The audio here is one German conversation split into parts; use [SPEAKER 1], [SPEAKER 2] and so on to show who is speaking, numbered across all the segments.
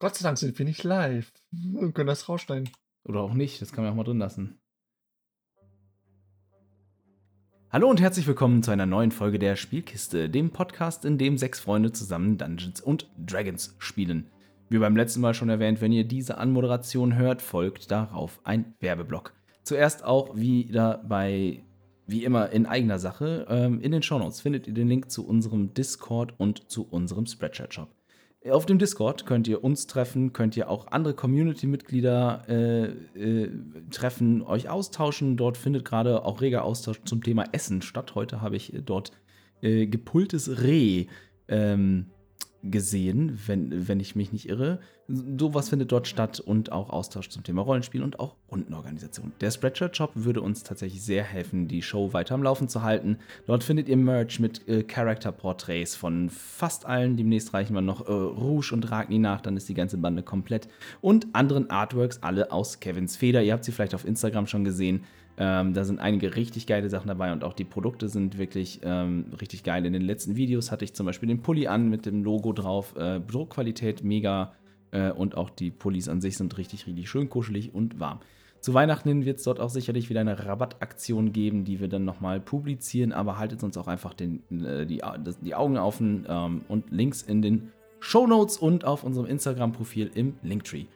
[SPEAKER 1] Gott sei Dank sind wir nicht live. Wir können das rausschneiden.
[SPEAKER 2] Oder auch nicht, das kann man auch mal drin lassen. Hallo und herzlich willkommen zu einer neuen Folge der Spielkiste, dem Podcast, in dem sechs Freunde zusammen Dungeons und Dragons spielen. Wie beim letzten Mal schon erwähnt, wenn ihr diese Anmoderation hört, folgt darauf ein Werbeblock. Zuerst auch wieder bei, wie immer, in eigener Sache. Ähm, in den Shownotes findet ihr den Link zu unserem Discord und zu unserem Spreadshirt-Shop. Auf dem Discord könnt ihr uns treffen, könnt ihr auch andere Community-Mitglieder äh, äh, treffen, euch austauschen. Dort findet gerade auch reger Austausch zum Thema Essen statt. Heute habe ich dort äh, gepultes Reh ähm, gesehen, wenn, wenn ich mich nicht irre. Sowas findet dort statt und auch Austausch zum Thema Rollenspiel und auch Rundenorganisation. Der Spreadshirt Shop würde uns tatsächlich sehr helfen, die Show weiter am Laufen zu halten. Dort findet ihr Merch mit äh, Character Portraits von fast allen. Demnächst reichen wir noch äh, Rouge und Ragni nach, dann ist die ganze Bande komplett. Und anderen Artworks, alle aus Kevins Feder. Ihr habt sie vielleicht auf Instagram schon gesehen. Ähm, da sind einige richtig geile Sachen dabei und auch die Produkte sind wirklich ähm, richtig geil. In den letzten Videos hatte ich zum Beispiel den Pulli an mit dem Logo drauf. Äh, Druckqualität mega äh, und auch die Pullis an sich sind richtig, richtig schön kuschelig und warm. Zu Weihnachten wird es dort auch sicherlich wieder eine Rabattaktion geben, die wir dann nochmal publizieren, aber haltet uns auch einfach den, äh, die, die, Augen offen ähm, und Links in den Show Notes und auf unserem Instagram-Profil im Linktree.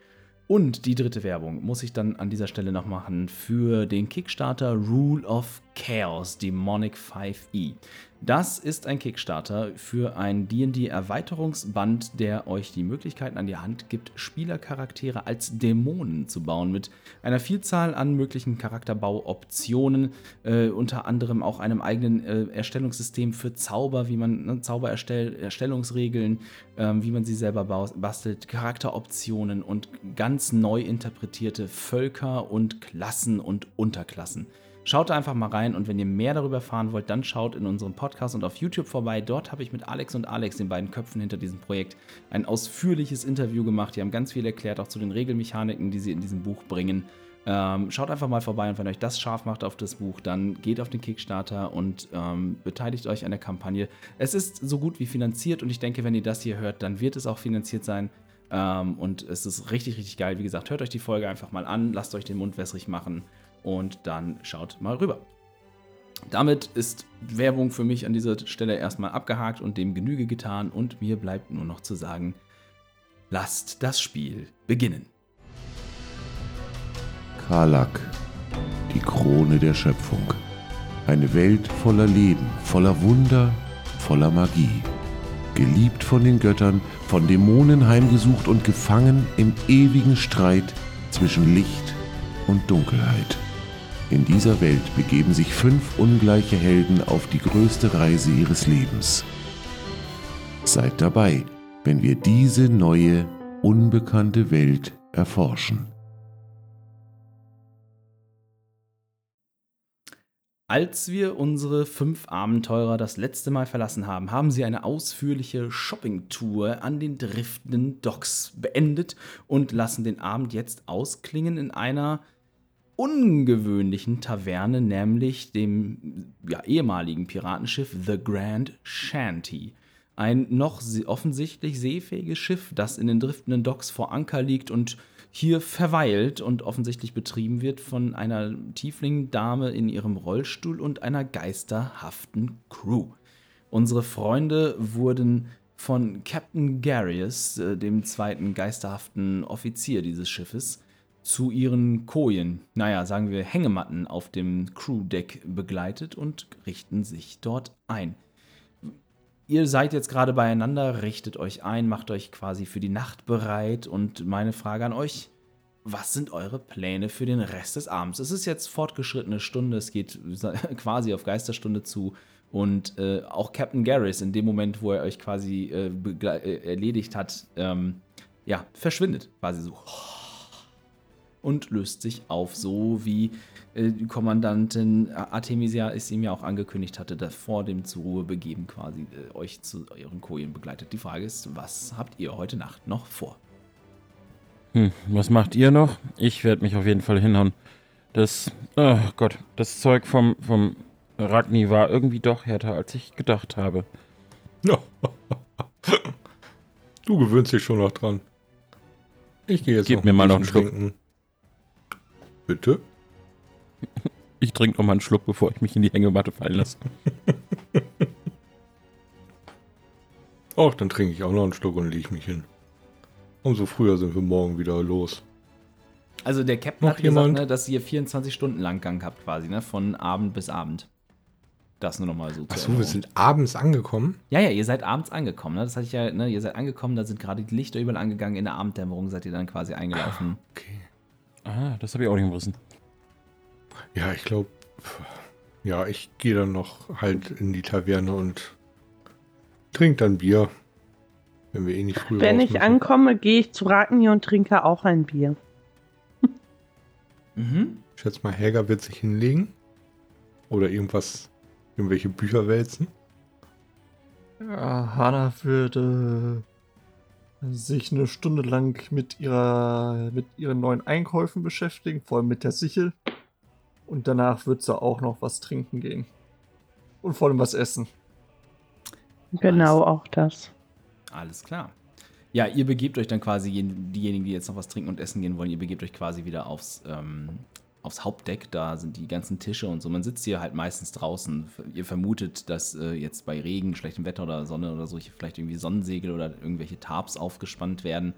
[SPEAKER 2] Und die dritte Werbung muss ich dann an dieser Stelle noch machen für den Kickstarter Rule of Chaos Demonic 5e. Das ist ein Kickstarter für ein DD-Erweiterungsband, der euch die Möglichkeiten an die Hand gibt, Spielercharaktere als Dämonen zu bauen, mit einer Vielzahl an möglichen Charakterbauoptionen, äh, unter anderem auch einem eigenen äh, Erstellungssystem für Zauber, wie man ne, Zaubererstellungsregeln, äh, wie man sie selber bastelt, Charakteroptionen und ganz neu interpretierte Völker und Klassen und Unterklassen. Schaut da einfach mal rein und wenn ihr mehr darüber erfahren wollt, dann schaut in unserem Podcast und auf YouTube vorbei. Dort habe ich mit Alex und Alex, den beiden Köpfen hinter diesem Projekt, ein ausführliches Interview gemacht. Die haben ganz viel erklärt, auch zu den Regelmechaniken, die sie in diesem Buch bringen. Ähm, schaut einfach mal vorbei und wenn euch das scharf macht auf das Buch, dann geht auf den Kickstarter und ähm, beteiligt euch an der Kampagne. Es ist so gut wie finanziert und ich denke, wenn ihr das hier hört, dann wird es auch finanziert sein. Ähm, und es ist richtig, richtig geil. Wie gesagt, hört euch die Folge einfach mal an, lasst euch den Mund wässrig machen und dann schaut mal rüber. Damit ist Werbung für mich an dieser Stelle erstmal abgehakt und dem Genüge getan und mir bleibt nur noch zu sagen, lasst das Spiel beginnen.
[SPEAKER 3] Karlak, die Krone der Schöpfung. Eine Welt voller Leben, voller Wunder, voller Magie. Geliebt von den Göttern, von Dämonen heimgesucht und gefangen im ewigen Streit zwischen Licht und Dunkelheit. In dieser Welt begeben sich fünf ungleiche Helden auf die größte Reise ihres Lebens. Seid dabei, wenn wir diese neue, unbekannte Welt erforschen.
[SPEAKER 2] Als wir unsere fünf Abenteurer das letzte Mal verlassen haben, haben sie eine ausführliche Shoppingtour an den driftenden Docks beendet und lassen den Abend jetzt ausklingen in einer ungewöhnlichen Taverne, nämlich dem ja, ehemaligen Piratenschiff The Grand Shanty. Ein noch offensichtlich seefähiges Schiff, das in den driftenden Docks vor Anker liegt und hier verweilt und offensichtlich betrieben wird von einer Tiefling-Dame in ihrem Rollstuhl und einer geisterhaften Crew. Unsere Freunde wurden von Captain Garius, äh, dem zweiten geisterhaften Offizier dieses Schiffes, zu ihren Kojen, naja, sagen wir Hängematten auf dem Crewdeck begleitet und richten sich dort ein. Ihr seid jetzt gerade beieinander, richtet euch ein, macht euch quasi für die Nacht bereit und meine Frage an euch, was sind eure Pläne für den Rest des Abends? Es ist jetzt fortgeschrittene Stunde, es geht quasi auf Geisterstunde zu und äh, auch Captain Garris in dem Moment, wo er euch quasi äh, äh erledigt hat, ähm, ja, verschwindet quasi so und löst sich auf, so wie äh, die Kommandantin Artemisia es ihm ja auch angekündigt hatte, dass vor dem zur Ruhe begeben quasi äh, euch zu euren Kojen begleitet. Die Frage ist, was habt ihr heute Nacht noch vor?
[SPEAKER 4] Hm, was macht ihr noch? Ich werde mich auf jeden Fall hinhauen. Das, oh Gott, das Zeug vom, vom Ragni war irgendwie doch härter, als ich gedacht habe.
[SPEAKER 1] du gewöhnst dich schon noch dran.
[SPEAKER 5] Ich gehe jetzt
[SPEAKER 4] Gib
[SPEAKER 5] noch
[SPEAKER 4] mir mal noch einen Schluck.
[SPEAKER 5] trinken. Bitte?
[SPEAKER 4] Ich trinke noch mal einen Schluck, bevor ich mich in die Hängematte fallen lasse.
[SPEAKER 5] Ach, dann trinke ich auch noch einen Schluck und lege mich hin. Umso früher sind wir morgen wieder los.
[SPEAKER 2] Also der Captain
[SPEAKER 5] Noch
[SPEAKER 2] hat gesagt,
[SPEAKER 5] jemand?
[SPEAKER 2] ne, dass ihr 24 Stunden lang Gang habt quasi, ne? Von Abend bis Abend. Das nur noch mal so.
[SPEAKER 5] Achso, wir sind abends angekommen.
[SPEAKER 2] Ja, ja, ihr seid abends angekommen, ne? Das hatte ich ja, ne? Ihr seid angekommen, da sind gerade die Lichter überall angegangen. In der Abenddämmerung seid ihr dann quasi eingelaufen.
[SPEAKER 5] Okay.
[SPEAKER 4] Ah, das habe ich auch nicht umrissen.
[SPEAKER 5] Ja, ich glaube, ja, ich gehe dann noch halt in die Taverne und trink dann Bier. Wenn wir eh nicht früh
[SPEAKER 6] Wenn ich ankomme, gehe ich zu Ragni und trinke auch ein Bier.
[SPEAKER 2] Mhm.
[SPEAKER 5] Ich schätze mal, Helga wird sich hinlegen. Oder irgendwas, irgendwelche Bücher wälzen.
[SPEAKER 1] Ja, Hanna würde sich eine Stunde lang mit ihrer mit ihren neuen Einkäufen beschäftigen, vor allem mit der Sichel. Und danach wird sie auch noch was trinken gehen. Und vor allem was essen.
[SPEAKER 6] Genau, auch das.
[SPEAKER 2] Alles klar. Ja, ihr begebt euch dann quasi, jen- diejenigen, die jetzt noch was trinken und essen gehen wollen, ihr begebt euch quasi wieder aufs, ähm, aufs Hauptdeck. Da sind die ganzen Tische und so. Man sitzt hier halt meistens draußen. Ihr vermutet, dass äh, jetzt bei Regen, schlechtem Wetter oder Sonne oder so hier vielleicht irgendwie Sonnensegel oder irgendwelche Tarps aufgespannt werden.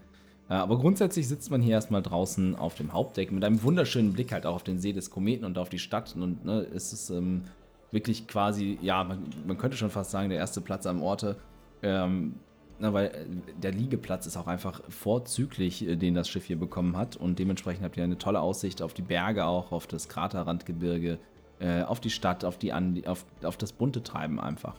[SPEAKER 2] Äh, aber grundsätzlich sitzt man hier erstmal draußen auf dem Hauptdeck mit einem wunderschönen Blick halt auch auf den See des Kometen und auf die Stadt. Und ne, es ist ähm, wirklich quasi, ja, man, man könnte schon fast sagen, der erste Platz am Orte. Ähm, na, weil äh, der Liegeplatz ist auch einfach vorzüglich, äh, den das Schiff hier bekommen hat. Und dementsprechend habt ihr eine tolle Aussicht auf die Berge auch, auf das Kraterrandgebirge, äh, auf die Stadt, auf, die An auf, auf das bunte Treiben einfach.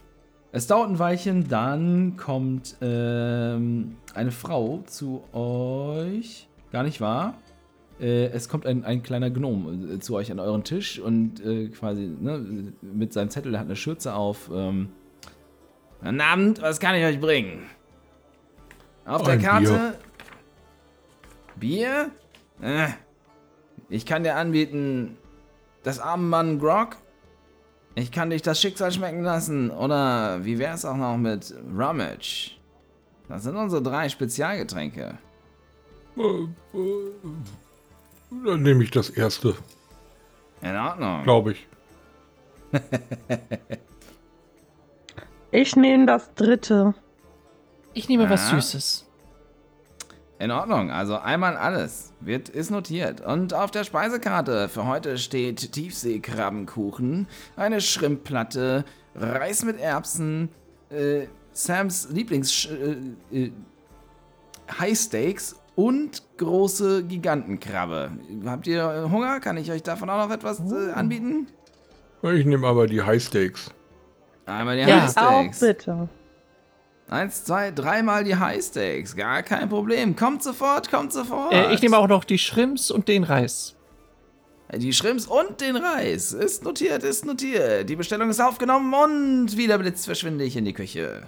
[SPEAKER 2] Es dauert ein Weilchen, dann kommt ähm, eine Frau zu euch. Gar nicht wahr? Äh, es kommt ein, ein kleiner Gnom zu euch an euren Tisch und äh, quasi ne, mit seinem Zettel, der hat eine Schürze auf. Ähm, Guten Abend, was kann ich euch bringen? Auf der Karte. Bier? Äh, ich kann dir anbieten, das Armenmann Grog. Ich kann dich das Schicksal schmecken lassen. Oder wie wär's auch noch mit Rummage? Das sind unsere drei Spezialgetränke.
[SPEAKER 5] Dann nehme ich das erste,
[SPEAKER 2] In Ordnung.
[SPEAKER 5] glaube ich.
[SPEAKER 6] Ich nehme das dritte.
[SPEAKER 1] Ich nehme
[SPEAKER 2] was
[SPEAKER 1] Süßes.
[SPEAKER 2] In Ordnung, also einmal alles. Wird, ist notiert. Und auf der Speisekarte für heute steht Tiefseekrabbenkuchen, eine Schrimpplatte, Reis mit Erbsen, äh, Sams Lieblings äh, äh, Highsteaks und große Gigantenkrabbe. Habt ihr Hunger? Kann ich euch davon auch noch etwas äh, anbieten?
[SPEAKER 5] Ich nehme aber die High Steaks.
[SPEAKER 2] Einmal die
[SPEAKER 1] Ja.
[SPEAKER 6] Auch
[SPEAKER 2] Highsteaks.
[SPEAKER 6] bitte.
[SPEAKER 2] Eins, zwei, dreimal die Highsteaks. Gar kein Problem. Kommt sofort, kommt sofort.
[SPEAKER 1] Äh, ich nehme auch noch die Shrimps und den Reis.
[SPEAKER 2] Die Shrimps und den Reis. Ist notiert, ist notiert. Die Bestellung ist aufgenommen und wieder Blitz verschwinde ich in die Küche.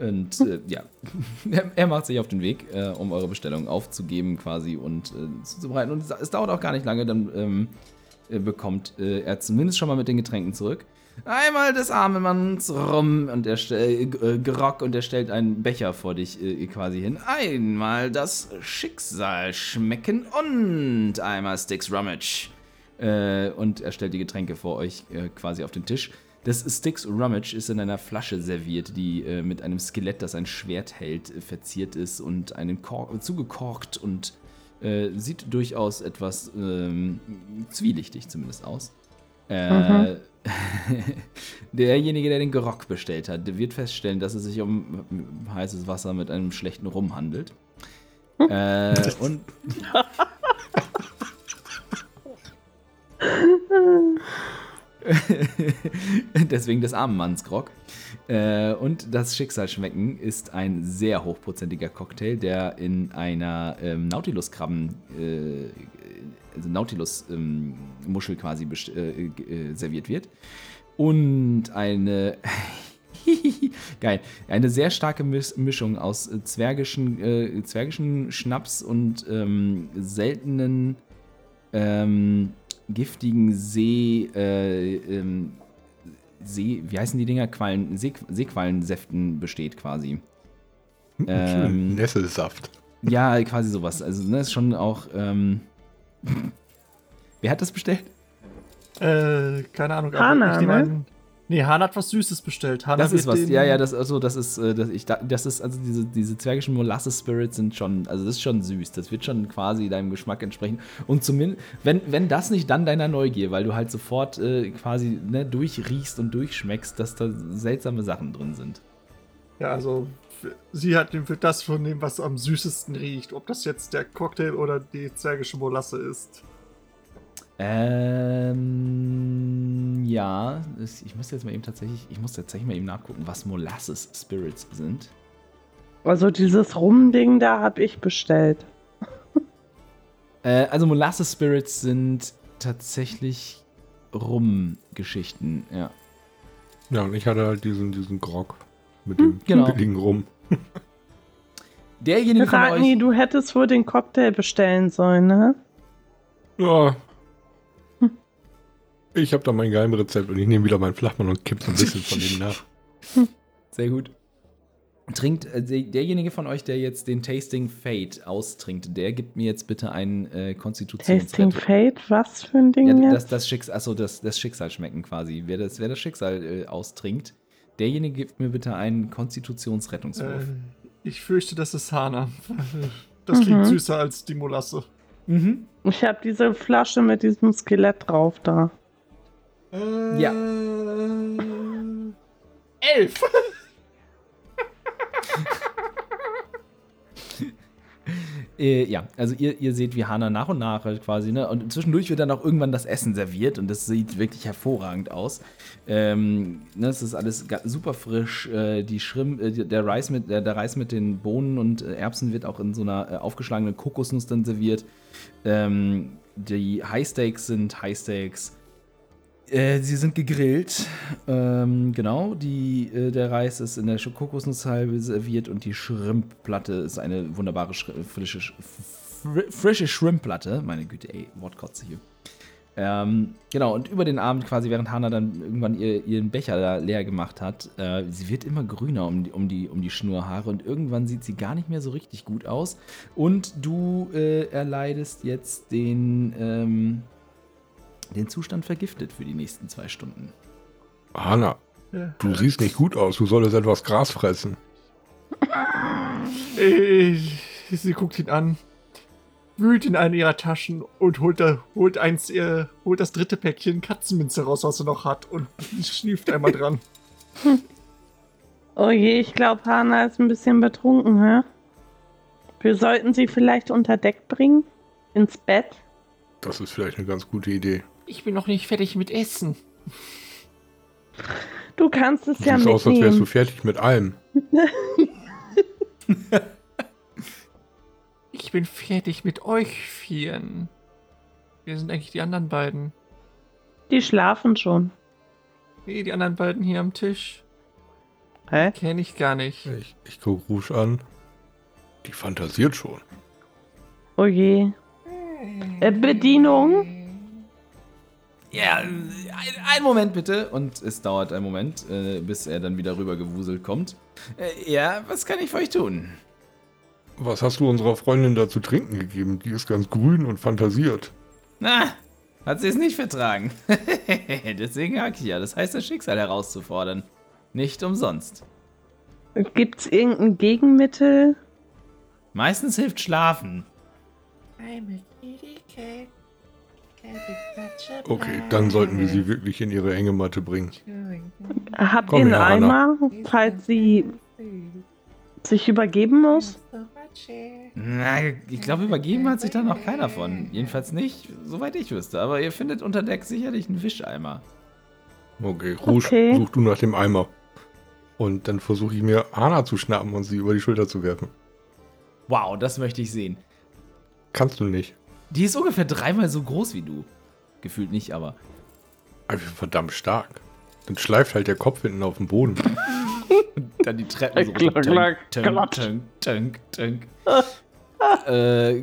[SPEAKER 2] Und äh, ja, er, er macht sich auf den Weg, äh, um eure Bestellung aufzugeben quasi und äh, zuzubereiten. Und es, es dauert auch gar nicht lange, dann ähm, äh, bekommt äh, er zumindest schon mal mit den Getränken zurück. Einmal des armen Manns rum und er stellt äh, Gerock und er stellt einen Becher vor dich äh, quasi hin. Einmal das Schicksal schmecken und einmal Sticks Rummage. Äh, und er stellt die Getränke vor euch äh, quasi auf den Tisch. Das Sticks Rummage ist in einer Flasche serviert, die äh, mit einem Skelett, das ein Schwert hält, äh, verziert ist und einen Kork zugekorkt und äh, sieht durchaus etwas ähm, zwielichtig zumindest aus. Äh, derjenige, der den Gerock bestellt hat, wird feststellen, dass es sich um heißes Wasser mit einem schlechten Rum handelt. äh, und Deswegen des armen Manns Grog. Äh, und das Schicksalschmecken ist ein sehr hochprozentiger Cocktail, der in einer ähm, Nautilus-Krabben, äh, also Nautilus-Muschel quasi best- äh, äh, serviert wird. Und eine. Geil. Eine sehr starke Mis Mischung aus äh, zwergischen, äh, zwergischen Schnaps und ähm, seltenen ähm, giftigen See, äh, ähm, See, wie heißen die Dinger? Quallen, See, Seequallensäften besteht quasi. Ähm,
[SPEAKER 5] Nesselsaft.
[SPEAKER 2] Ja, quasi sowas. Also, ne, ist schon auch. Ähm, Wer hat das bestellt?
[SPEAKER 1] Äh, keine Ahnung. nehme
[SPEAKER 6] ne?
[SPEAKER 1] an- Nee, Hana hat was Süßes bestellt. Hana
[SPEAKER 2] Das ist was. Ja, ja, das, also, das ist, äh, das, ich, da- das ist, also diese, diese zwergischen Molasses-Spirits sind schon, also das ist schon süß. Das wird schon quasi deinem Geschmack entsprechen. Und zumindest, wenn, wenn das nicht, dann deiner Neugier, weil du halt sofort äh, quasi ne, durchriechst und durchschmeckst, dass da seltsame Sachen drin sind.
[SPEAKER 1] Ja, also sie hat wird das von dem, was am süßesten riecht. Ob das jetzt der Cocktail oder die zwergische Molasse ist.
[SPEAKER 2] Ähm, ja, ich muss jetzt mal eben tatsächlich, ich muss tatsächlich mal eben nachgucken, was Molasses Spirits sind.
[SPEAKER 6] Also dieses Rum-Ding da habe ich bestellt.
[SPEAKER 2] Äh, also Molasses Spirits sind tatsächlich Rum-Geschichten, ja.
[SPEAKER 5] Ja, und ich hatte halt diesen, diesen Grog mit dem
[SPEAKER 2] genau.
[SPEAKER 5] billigen rum.
[SPEAKER 2] Derjenige von
[SPEAKER 6] Ragni,
[SPEAKER 2] euch.
[SPEAKER 6] du hättest wohl den Cocktail bestellen sollen, ne?
[SPEAKER 5] Ja. Ich habe da mein Geheimrezept und ich nehme wieder meinen Flachmann und kipp so ein bisschen von dem nach.
[SPEAKER 2] Sehr gut. Trinkt, äh, der- derjenige von euch, der jetzt den Tasting Fate austrinkt, der gibt mir jetzt bitte einen äh,
[SPEAKER 6] Tasting
[SPEAKER 2] Konstitutionsrettung.
[SPEAKER 6] Fate, was für ein Ding
[SPEAKER 2] Ja, das, das Schicksal, achso, das, das Schicksal schmecken quasi. Wer das, wer das Schicksal äh, austrinkt, derjenige gibt mir bitte einen Konstitutionsrettungswurf.
[SPEAKER 1] Äh, ich fürchte, das ist Hana. Das klingt
[SPEAKER 6] Mhm.
[SPEAKER 1] süßer als die Molasse.
[SPEAKER 2] Mhm.
[SPEAKER 6] Ich habe diese Flasche mit diesem Skelett drauf da.
[SPEAKER 2] Ja.
[SPEAKER 1] Elf!
[SPEAKER 2] Äh, ja, also ihr, ihr seht, wie Hana nach und nach halt quasi, ne? Und zwischendurch wird dann auch irgendwann das Essen serviert und das sieht wirklich hervorragend aus. Ähm, ne, es ist alles super frisch. Äh, die Schrimp, äh, der, Reis mit, der, der Reis mit den Bohnen und äh, Erbsen wird auch in so einer äh, aufgeschlagenen Kokosnuss dann serviert. Ähm, die Highsteaks sind Highsteaks. Äh, sie sind gegrillt. Ähm, genau, die, äh, der Reis ist in der Kokosnusshalbe serviert und die Shrimpplatte ist eine wunderbare Sch frische, Sch- fr frische Shrimpplatte. Meine Güte, ey, Wortkotze hier. Ähm, genau, und über den Abend quasi, während Hannah dann irgendwann ihr, ihren Becher da leer gemacht hat, äh, sie wird immer grüner um die, um, die, um die Schnurhaare und irgendwann sieht sie gar nicht mehr so richtig gut aus. Und du äh, erleidest jetzt den, ähm, den Zustand vergiftet für die nächsten zwei Stunden.
[SPEAKER 5] Hanna,
[SPEAKER 1] Ja.
[SPEAKER 5] du siehst nicht gut aus. Du solltest etwas Gras fressen.
[SPEAKER 1] Ich, sie guckt ihn an, wühlt in eine ihrer Taschen und holt, da, holt, eins, ihr, holt das dritte Päckchen Katzenminze raus, was sie noch hat und schnieft einmal dran.
[SPEAKER 6] Oh je, ich glaube, Hana ist ein bisschen betrunken, hä? Wir sollten sie vielleicht unter Deck bringen? Ins Bett?
[SPEAKER 5] Das ist vielleicht eine ganz gute Idee.
[SPEAKER 1] Ich bin noch nicht fertig mit Essen.
[SPEAKER 6] Du kannst es
[SPEAKER 5] Du
[SPEAKER 6] ja
[SPEAKER 5] siehst aus, als wärst du
[SPEAKER 6] mitnehmen.
[SPEAKER 5] fertig mit allem.
[SPEAKER 1] Ich bin fertig mit euch vieren. Wir sind eigentlich die anderen beiden.
[SPEAKER 6] Die schlafen schon.
[SPEAKER 1] Nee, die anderen beiden hier am Tisch.
[SPEAKER 6] Hä?
[SPEAKER 1] Kenne ich gar nicht.
[SPEAKER 5] Ich, ich gucke Rouge an. Die fantasiert schon.
[SPEAKER 6] Oh je. Äh, Bedienung?
[SPEAKER 2] Ja, ein, ein Moment bitte. Und es dauert einen Moment, äh, bis er dann wieder rübergewuselt kommt. Äh, ja, was kann ich für euch tun?
[SPEAKER 5] Was hast du unserer Freundin da zu trinken gegeben? Die ist ganz grün und fantasiert.
[SPEAKER 2] Na, hat sie es nicht vertragen. Deswegen hake ich ja. Das heißt, das Schicksal herauszufordern. Nicht umsonst.
[SPEAKER 6] Gibt's irgendein Gegenmittel?
[SPEAKER 2] Meistens hilft Schlafen.
[SPEAKER 5] Okay, dann sollten wir sie wirklich in ihre Hängematte bringen.
[SPEAKER 6] Habt
[SPEAKER 5] Komm
[SPEAKER 6] ihr einen. Eimer, falls sie sich übergeben muss?
[SPEAKER 2] Na, ich glaube, übergeben hat sich da noch keiner von. Jedenfalls nicht, soweit ich wüsste. Aber ihr findet unter Deck sicherlich einen Wischeimer.
[SPEAKER 5] Okay, Rouge,
[SPEAKER 6] Okay.
[SPEAKER 5] such du nach dem Eimer. Und dann versuche ich mir Hana zu schnappen und sie über die Schulter zu werfen.
[SPEAKER 2] Wow, das möchte ich sehen.
[SPEAKER 5] Kannst du nicht.
[SPEAKER 2] Die ist ungefähr dreimal so groß wie du. Gefühlt nicht, aber.
[SPEAKER 5] Wir sind verdammt stark. Dann schleift halt der Kopf hinten auf den Boden.
[SPEAKER 2] Dann die Treppen so.
[SPEAKER 6] Klack, klack,
[SPEAKER 2] tönk, tönk, tönk, tönk. äh,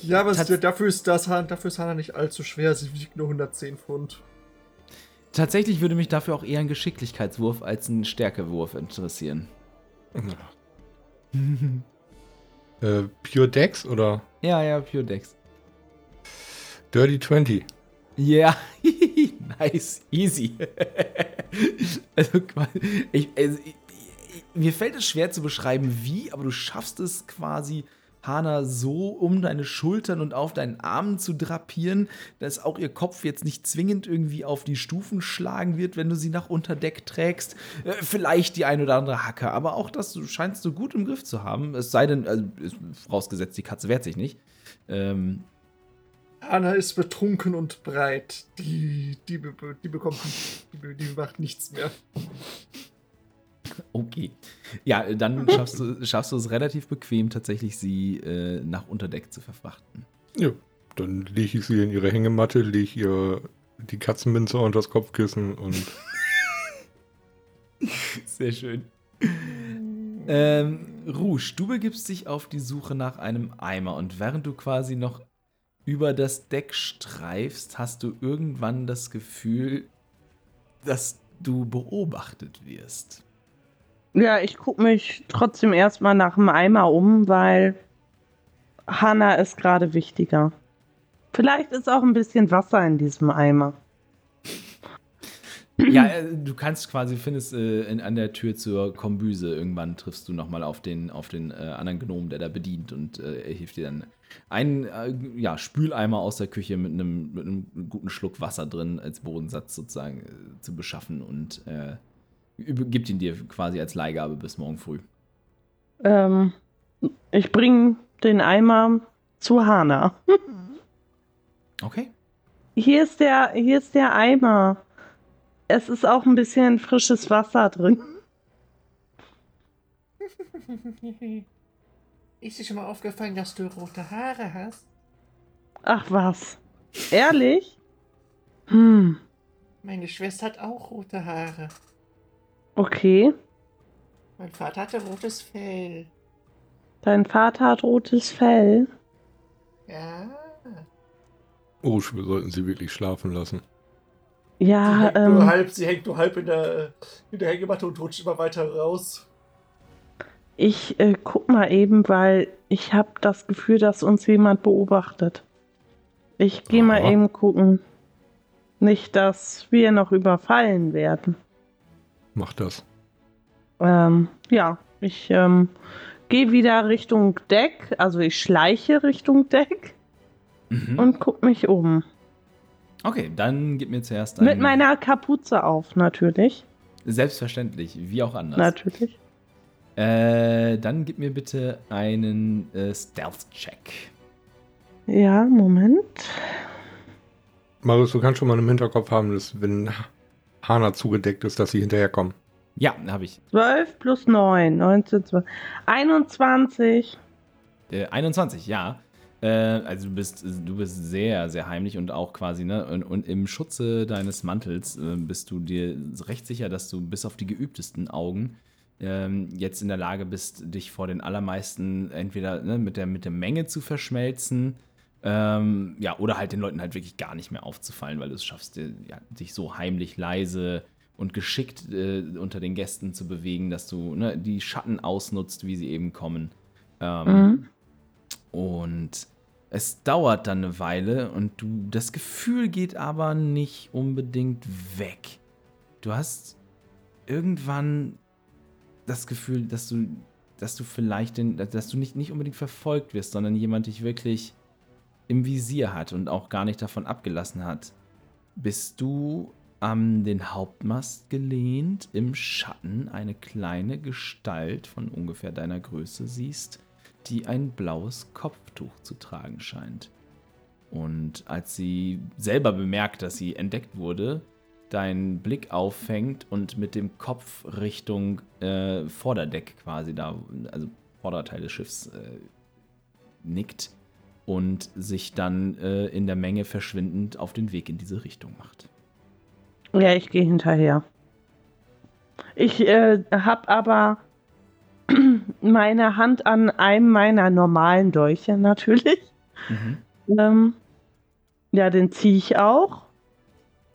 [SPEAKER 1] Ja, aber es, dafür, ist das, dafür ist Hannah nicht allzu schwer. Sie wiegt nur 110 Pfund.
[SPEAKER 2] tatsächlich würde mich dafür auch eher ein Geschicklichkeitswurf als ein Stärkewurf interessieren.
[SPEAKER 5] Äh, Pure Dex oder
[SPEAKER 2] Ja, ja, Pure Dex.
[SPEAKER 5] Dirty 20?
[SPEAKER 2] Ja, nice, easy. also, ich, also ich, ich, mir fällt es schwer zu beschreiben, wie, aber du schaffst es quasi, Hana so um deine Schultern und auf deinen Armen zu drapieren, dass auch ihr Kopf jetzt nicht zwingend irgendwie auf die Stufen schlagen wird, wenn du sie nach Unterdeck trägst. Äh, vielleicht die ein oder andere Hacke, aber auch das scheinst du gut im Griff zu haben. Es sei denn, also, vorausgesetzt, die Katze wehrt sich nicht. Ähm,
[SPEAKER 1] Anna ist betrunken und breit. Die, die, die bekommt, die, die macht nichts mehr.
[SPEAKER 2] Okay. Ja, dann schaffst du, schaffst du es relativ bequem, tatsächlich sie äh, nach Unterdeck zu verfrachten.
[SPEAKER 5] Ja. Dann lege ich sie in ihre Hängematte, lege ihr die Katzenminze unter das Kopfkissen und
[SPEAKER 2] Sehr schön. ähm, Rouge, du begibst dich auf die Suche nach einem Eimer und während du quasi noch über das Deck streifst, hast du irgendwann das Gefühl, dass du beobachtet wirst.
[SPEAKER 6] Ja, ich gucke mich trotzdem erstmal nach dem Eimer um, weil Hanna ist gerade wichtiger. Vielleicht ist auch ein bisschen Wasser in diesem Eimer.
[SPEAKER 2] Ja, äh, du kannst quasi, findest äh, in, an der Tür zur Kombüse, irgendwann triffst du nochmal auf den, auf den äh, anderen Gnom, der da bedient und äh, er hilft dir dann einen äh, ja, Spüleimer aus der Küche mit einem, mit einem guten Schluck Wasser drin als Bodensatz sozusagen äh, zu beschaffen und äh, gibt ihn dir quasi als Leihgabe bis morgen früh.
[SPEAKER 6] Ähm, ich bringe den Eimer zu Hanna.
[SPEAKER 2] Okay.
[SPEAKER 6] Hier ist der, hier ist der Eimer. Es ist auch ein bisschen frisches Wasser drin.
[SPEAKER 7] Ist dir schon mal aufgefallen, dass du rote Haare hast?
[SPEAKER 6] Ach was. Ehrlich? Hm,
[SPEAKER 7] Meine Schwester hat auch rote Haare.
[SPEAKER 6] okay.
[SPEAKER 7] Mein Vater hatte rotes Fell.
[SPEAKER 6] Dein Vater hat rotes Fell.
[SPEAKER 7] Ja.
[SPEAKER 5] oh, wir sollten sie wirklich schlafen lassen.
[SPEAKER 1] sie,
[SPEAKER 6] Ja,
[SPEAKER 1] nur
[SPEAKER 6] ähm,
[SPEAKER 1] halb, sie hängt nur halb in der, in der Hängematte und rutscht immer weiter raus.
[SPEAKER 6] Ich äh, guck mal eben, weil ich habe das Gefühl, dass uns jemand beobachtet. Ich gehe mal eben gucken. Nicht, dass wir noch überfallen werden.
[SPEAKER 5] Mach das.
[SPEAKER 6] Ähm, ja, ich ähm, gehe wieder Richtung Deck, also ich schleiche Richtung Deck
[SPEAKER 2] Mhm.
[SPEAKER 6] und guck mich um.
[SPEAKER 2] Okay, dann gib mir zuerst
[SPEAKER 6] Mit
[SPEAKER 2] einen-
[SPEAKER 6] meiner Kapuze auf, natürlich.
[SPEAKER 2] Selbstverständlich, wie auch anders.
[SPEAKER 6] Natürlich.
[SPEAKER 2] Äh, dann gib mir bitte einen äh, Stealth-Check.
[SPEAKER 6] Ja, Moment.
[SPEAKER 5] Marius, du kannst schon mal im Hinterkopf haben, dass wenn Hana zugedeckt ist, dass sie hinterherkommen.
[SPEAKER 2] Ja, habe ich.
[SPEAKER 6] 12 plus 9, 19, 12. 21.
[SPEAKER 2] Äh, 21, ja. Äh, also du bist, du bist sehr, sehr heimlich und auch quasi, ne? Und, und im Schutze deines Mantels äh, bist du dir recht sicher, dass du bis auf die geübtesten Augen ähm, jetzt in der Lage bist, dich vor den allermeisten entweder ne, mit, der, mit der Menge zu verschmelzen, ähm, ja, oder halt den Leuten halt wirklich gar nicht mehr aufzufallen, weil du es schaffst, ja, dich so heimlich leise und geschickt äh, unter den Gästen zu bewegen, dass du ne, die Schatten ausnutzt, wie sie eben kommen. Ähm,
[SPEAKER 6] Mhm.
[SPEAKER 2] und es dauert dann eine Weile und du das Gefühl geht aber nicht unbedingt weg. Du hast irgendwann das Gefühl, dass du, dass du vielleicht den, dass du nicht, nicht unbedingt verfolgt wirst, sondern jemand dich wirklich im Visier hat und auch gar nicht davon abgelassen hat. Bist du an den Hauptmast gelehnt, im Schatten eine kleine Gestalt von ungefähr deiner Größe siehst, die ein blaues Kopftuch zu tragen scheint. Und als sie selber bemerkt, dass sie entdeckt wurde, deinen Blick auffängt und mit dem Kopf Richtung äh, Vorderdeck quasi da, also Vorderteil des Schiffs äh, nickt und sich dann äh, in der Menge verschwindend auf den Weg in diese Richtung macht.
[SPEAKER 6] Ja, ich gehe hinterher. Ich äh, habe aber meine Hand an einem meiner normalen Dolche natürlich.
[SPEAKER 2] Mhm.
[SPEAKER 6] Ähm, ja, den ziehe ich auch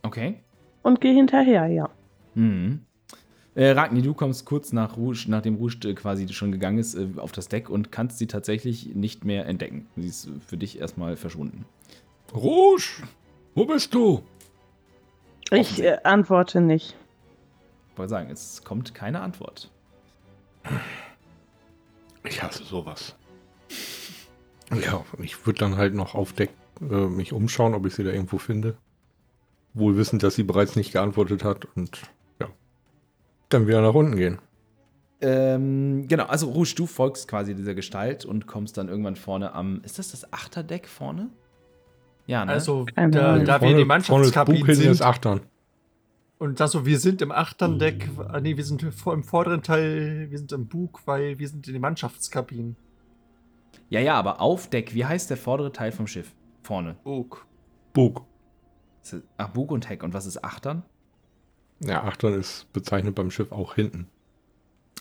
[SPEAKER 2] Okay.
[SPEAKER 6] Und gehe hinterher, ja.
[SPEAKER 2] Mhm. Äh, Ragni, du kommst kurz nach Rouge, nachdem Rouge äh, quasi schon gegangen ist, äh, auf das Deck und kannst sie tatsächlich nicht mehr entdecken. Sie ist für dich erstmal verschwunden.
[SPEAKER 5] Rouge, wo bist du?
[SPEAKER 6] Ich äh, antworte nicht.
[SPEAKER 2] Ich wollte sagen, es kommt keine Antwort.
[SPEAKER 5] Ich hasse sowas. Ja, ich würde dann halt noch auf Deck äh, mich umschauen, ob ich sie da irgendwo finde. Wohl wissend, dass sie bereits nicht geantwortet hat und ja. Dann wieder nach unten gehen.
[SPEAKER 2] Ähm, genau, also Rouge, du folgst quasi dieser Gestalt und kommst dann irgendwann vorne am. Ist das das Achterdeck vorne? Ja, ne?
[SPEAKER 1] Also, da, da wir in
[SPEAKER 5] vorne
[SPEAKER 1] den
[SPEAKER 5] das Bug
[SPEAKER 1] Mannschaftskabinen
[SPEAKER 5] hinten ist
[SPEAKER 1] sind
[SPEAKER 5] Achtern.
[SPEAKER 1] und das so, wir sind im Achterndeck, ah, nee, wir sind vor, im vorderen Teil, wir sind im Bug, weil wir sind in den Mannschaftskabinen.
[SPEAKER 2] ja, ja, aber auf Deck, wie heißt der vordere Teil vom Schiff? Vorne.
[SPEAKER 1] Bug.
[SPEAKER 5] Bug.
[SPEAKER 2] Ach, Bug und Heck. Und was ist Achtern?
[SPEAKER 5] Ja, Achtern ist bezeichnet beim Schiff auch hinten.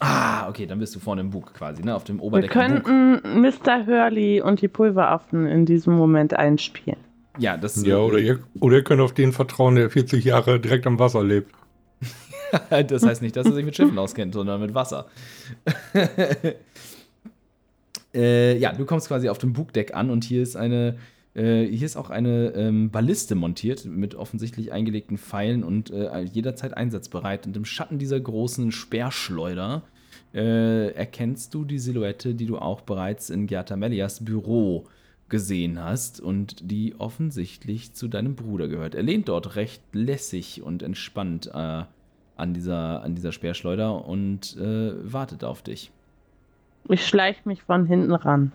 [SPEAKER 2] Ah, okay, dann bist du vorne im Bug quasi, ne? Auf dem
[SPEAKER 6] Wir
[SPEAKER 2] Oberdeck. Bug.
[SPEAKER 6] könnten Mr. Hurley und die Pulveraffen in diesem Moment einspielen.
[SPEAKER 2] Ja, das
[SPEAKER 5] Ja, oder ihr, oder ihr könnt auf den vertrauen, der 40 Jahre direkt am Wasser lebt.
[SPEAKER 2] das heißt nicht, dass er sich mit Schiffen auskennt, sondern mit Wasser. äh, ja, du kommst quasi auf dem Bugdeck an und hier ist eine, äh, hier ist auch eine ähm, Balliste montiert mit offensichtlich eingelegten Pfeilen und äh, jederzeit einsatzbereit. Und im Schatten dieser großen Speerschleuder äh, erkennst du die Silhouette, die du auch bereits in Gerta Melias Büro gesehen hast und die offensichtlich zu deinem Bruder gehört. Er lehnt dort recht lässig und entspannt äh, an, dieser, an dieser Speerschleuder und äh, wartet auf dich.
[SPEAKER 6] Ich schleich mich von hinten ran.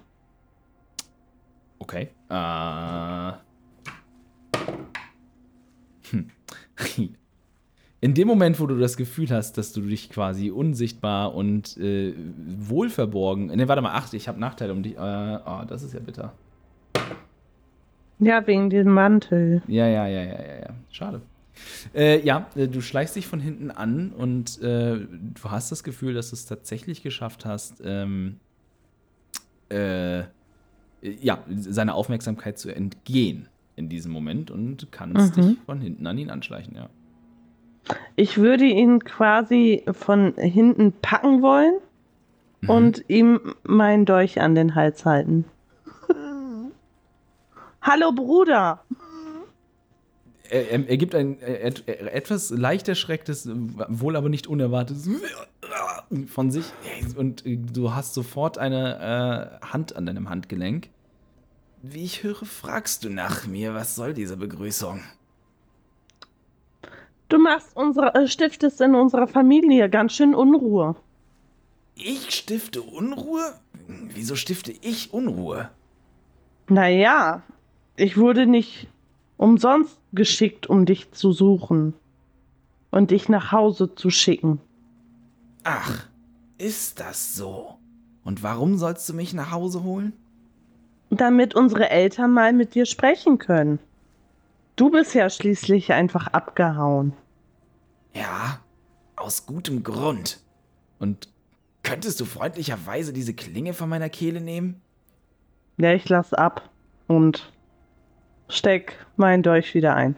[SPEAKER 2] Okay. Äh. Hm. In dem Moment, wo du das Gefühl hast, dass du dich quasi unsichtbar und äh, wohlverborgen. Ne, warte mal, ach, ich habe Nachteile um dich. Äh, oh, das ist ja bitter.
[SPEAKER 6] Ja, wegen diesem Mantel.
[SPEAKER 2] Ja, ja, ja, ja, ja, ja. Schade. Äh, ja, äh, du schleichst dich von hinten an und äh, du hast das Gefühl, dass du es tatsächlich geschafft hast, ähm, äh, ja, seiner Aufmerksamkeit zu entgehen in diesem Moment und kannst
[SPEAKER 6] Mhm.
[SPEAKER 2] dich von hinten an ihn anschleichen, ja.
[SPEAKER 6] Ich würde ihn quasi von hinten packen wollen
[SPEAKER 2] Mhm.
[SPEAKER 6] und ihm meinen Dolch an den Hals halten. Hallo Bruder!
[SPEAKER 2] Er, er, er gibt ein äh, etwas leicht erschrecktes, wohl aber nicht unerwartetes von sich und äh, du hast sofort eine äh, Hand an deinem Handgelenk. Wie ich höre, fragst du nach mir, was soll diese Begrüßung?
[SPEAKER 6] Du machst unsere, äh, stiftest in unserer Familie ganz schön Unruhe.
[SPEAKER 2] Ich stifte Unruhe? Wieso stifte ich Unruhe?
[SPEAKER 6] Naja, ich wurde nicht umsonst geschickt, um dich zu suchen und dich nach Hause zu schicken.
[SPEAKER 2] Ach, ist das so? Und warum sollst du mich nach Hause holen?
[SPEAKER 6] Damit unsere Eltern mal mit dir sprechen können. Du bist ja schließlich einfach abgehauen.
[SPEAKER 2] Ja, aus gutem Grund. Und könntest du freundlicherweise diese Klinge von meiner Kehle nehmen?
[SPEAKER 6] Ja, ich lass ab und steck meinen Dolch wieder ein.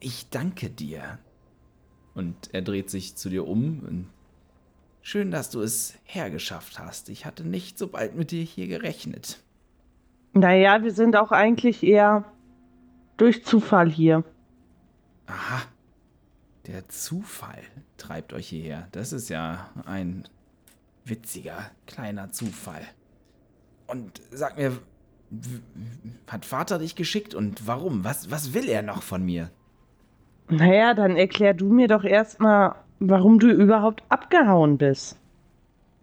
[SPEAKER 2] Ich danke dir. Und er dreht sich zu dir um. Schön, dass du es hergeschafft hast. Ich hatte nicht so bald mit dir hier gerechnet.
[SPEAKER 6] Naja, wir sind auch eigentlich eher durch Zufall hier.
[SPEAKER 2] Aha. Der Zufall treibt euch hierher. Das ist ja ein witziger kleiner Zufall. Und sag mir, hat Vater dich geschickt und warum? Was, was will er noch von mir?
[SPEAKER 6] Naja, dann erklär du mir doch erstmal, warum du überhaupt abgehauen bist.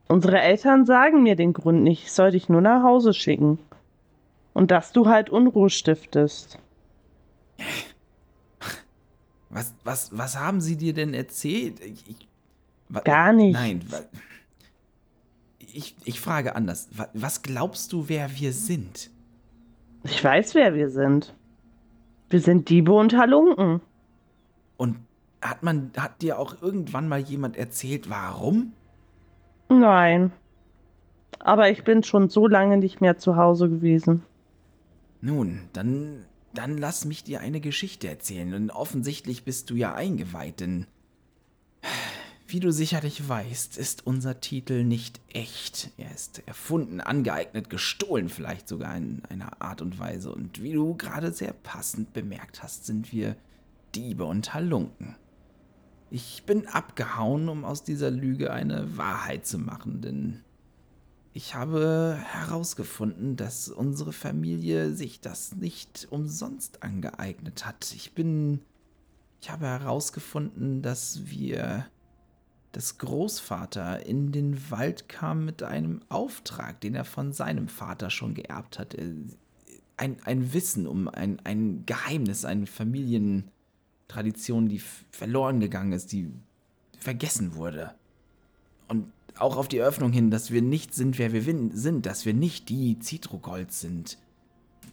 [SPEAKER 6] Unsere Eltern sagen mir den Grund nicht. Ich soll dich nur nach Hause schicken. Und dass du halt Unruhe stiftest.
[SPEAKER 2] Was, was, was haben sie dir denn erzählt? Ich, ich,
[SPEAKER 6] Gar nichts.
[SPEAKER 2] Nein, ich, ich frage anders. Wa- Was glaubst du, wer wir sind?
[SPEAKER 6] Ich weiß, wer wir sind. Wir sind Diebe und Halunken.
[SPEAKER 2] Und hat man, hat dir auch irgendwann mal jemand erzählt, warum?
[SPEAKER 6] Nein. Aber ich bin schon so lange nicht mehr zu Hause gewesen.
[SPEAKER 2] Nun, dann dann lass mich dir eine Geschichte erzählen. Und offensichtlich bist du ja eingeweiht, denn wie du sicherlich weißt, ist unser Titel nicht echt. Er ist erfunden, angeeignet, gestohlen, vielleicht sogar in einer Art und Weise. Und wie du gerade sehr passend bemerkt hast, sind wir Diebe und Halunken. Ich bin abgehauen, um aus dieser Lüge eine Wahrheit zu machen, denn ich habe herausgefunden, dass unsere Familie sich das nicht umsonst angeeignet hat. Ich bin. Ich habe herausgefunden, dass wir. Dass Großvater in den Wald kam mit einem Auftrag, den er von seinem Vater schon geerbt hat. Ein, ein Wissen um ein, ein Geheimnis, eine Familientradition, die verloren gegangen ist, die vergessen wurde. Und auch auf die Öffnung hin, dass wir nicht sind, wer wir sind, dass wir nicht die Citrogold sind.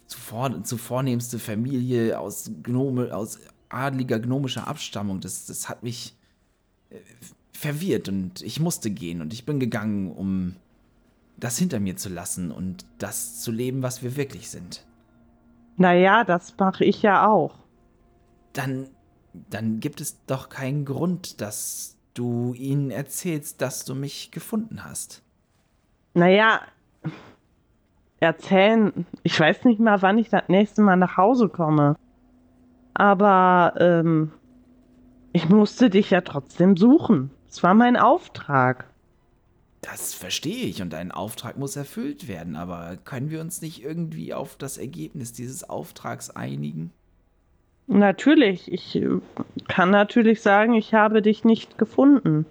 [SPEAKER 2] Zuvor, zuvornehmste Familie aus Gnome, aus adliger gnomischer Abstammung. Das, das hat mich äh, verwirrt und ich musste gehen und ich bin gegangen, um das hinter mir zu lassen und das zu leben, was wir wirklich sind.
[SPEAKER 6] Naja, das mache ich ja auch.
[SPEAKER 2] Dann, dann gibt es doch keinen Grund, dass du ihnen erzählst, dass du mich gefunden hast.
[SPEAKER 6] Naja, erzählen, ich weiß nicht mal, wann ich das nächste Mal nach Hause komme. Aber ähm, ich musste dich ja trotzdem suchen. Es war mein Auftrag.
[SPEAKER 2] Das verstehe ich und dein Auftrag muss erfüllt werden, aber können wir uns nicht irgendwie auf das Ergebnis dieses Auftrags einigen?
[SPEAKER 6] Natürlich, ich äh, kann natürlich sagen, ich habe dich nicht gefunden.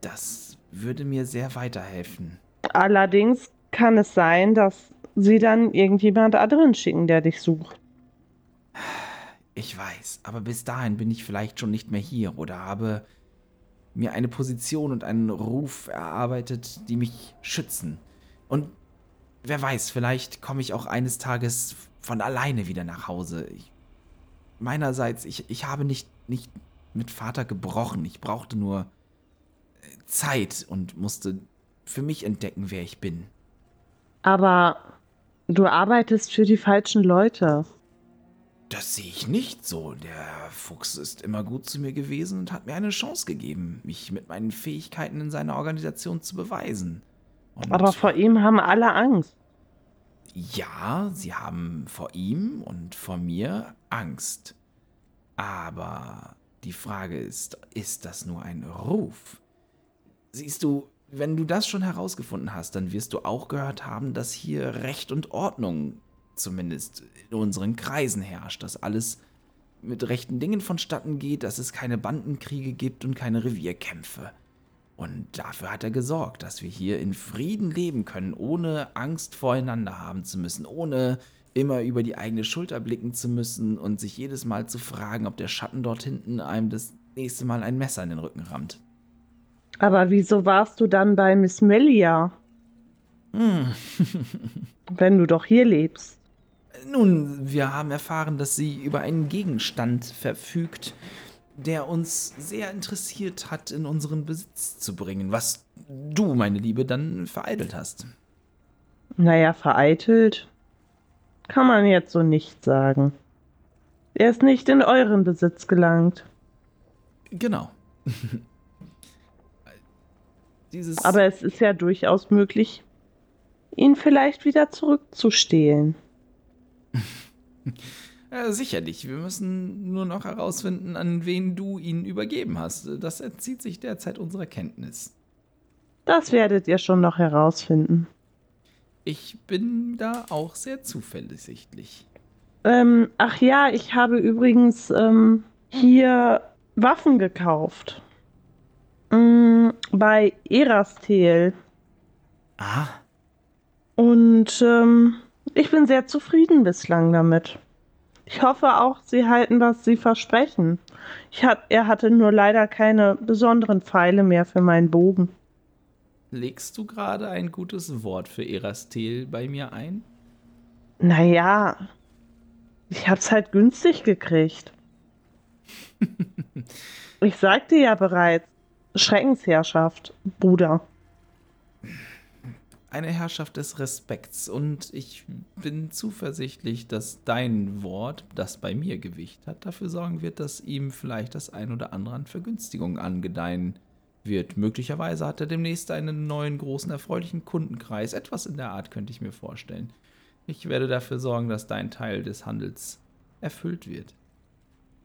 [SPEAKER 2] Das würde mir sehr weiterhelfen.
[SPEAKER 6] Allerdings kann es sein, dass sie dann irgendjemand anderen schicken, der dich sucht.
[SPEAKER 2] Ich weiß, aber bis dahin bin ich vielleicht schon nicht mehr hier oder habe mir eine Position und einen Ruf erarbeitet, die mich schützen. Und wer weiß, vielleicht komme ich auch eines Tages von alleine wieder nach Hause. Ich meinerseits, ich, ich habe nicht, nicht mit Vater gebrochen. Ich brauchte nur äh, Zeit und musste für mich entdecken, wer ich bin.
[SPEAKER 6] Aber du arbeitest für die falschen Leute.
[SPEAKER 2] Das sehe ich nicht so. Der Fuchs ist immer gut zu mir gewesen und hat mir eine Chance gegeben, mich mit meinen Fähigkeiten in seiner Organisation zu beweisen.
[SPEAKER 6] Und Aber vor ihm haben alle Angst.
[SPEAKER 2] Ja, sie haben vor ihm und vor mir Angst. Aber die Frage ist, ist das nur ein Ruf? Siehst du, wenn du das schon herausgefunden hast, dann wirst du auch gehört haben, dass hier Recht und Ordnung zumindest in unseren Kreisen herrscht, dass alles mit rechten Dingen vonstatten geht, dass es keine Bandenkriege gibt und keine Revierkämpfe. Und dafür hat er gesorgt, dass wir hier in Frieden leben können, ohne Angst voreinander haben zu müssen, ohne immer über die eigene Schulter blicken zu müssen und sich jedes Mal zu fragen, ob der Schatten dort hinten einem das nächste Mal ein Messer in den Rücken rammt.
[SPEAKER 6] Aber wieso warst du dann bei Miss Melia? Hm. Wenn du doch hier lebst.
[SPEAKER 2] Nun, wir haben erfahren, dass sie über einen Gegenstand verfügt, der uns sehr interessiert hat, in unseren Besitz zu bringen, was du, meine Liebe, dann vereitelt hast.
[SPEAKER 6] Naja, vereitelt kann man jetzt so nicht sagen. Er ist nicht in euren Besitz gelangt.
[SPEAKER 2] Genau.
[SPEAKER 6] Aber es ist ja durchaus möglich, ihn vielleicht wieder zurückzustehlen.
[SPEAKER 2] Ja, sicherlich. Wir müssen nur noch herausfinden, an wen du ihn übergeben hast. Das entzieht sich derzeit unserer Kenntnis.
[SPEAKER 6] Das werdet ihr schon noch herausfinden.
[SPEAKER 2] Ich bin da auch sehr zuversichtlich.
[SPEAKER 6] Ähm, ach ja, ich habe übrigens ähm, hier Waffen gekauft. Ähm, bei Erastel.
[SPEAKER 2] Ah.
[SPEAKER 6] Und ähm, ich bin sehr zufrieden bislang damit. Ich hoffe auch, Sie halten, was Sie versprechen. Hat, er hatte nur leider keine besonderen Pfeile mehr für meinen Bogen.
[SPEAKER 2] Legst du gerade ein gutes Wort für Erastel bei mir ein?
[SPEAKER 6] Naja, ich hab's halt günstig gekriegt. ich sagte ja bereits, Schreckensherrschaft, Bruder.
[SPEAKER 2] Eine Herrschaft des Respekts und ich bin zuversichtlich, dass dein Wort, das bei mir Gewicht hat, dafür sorgen wird, dass ihm vielleicht das ein oder andere an Vergünstigungen angedeihen wird. Möglicherweise hat er demnächst einen neuen großen erfreulichen Kundenkreis. Etwas in der Art könnte ich mir vorstellen. Ich werde dafür sorgen, dass dein Teil des Handels erfüllt wird.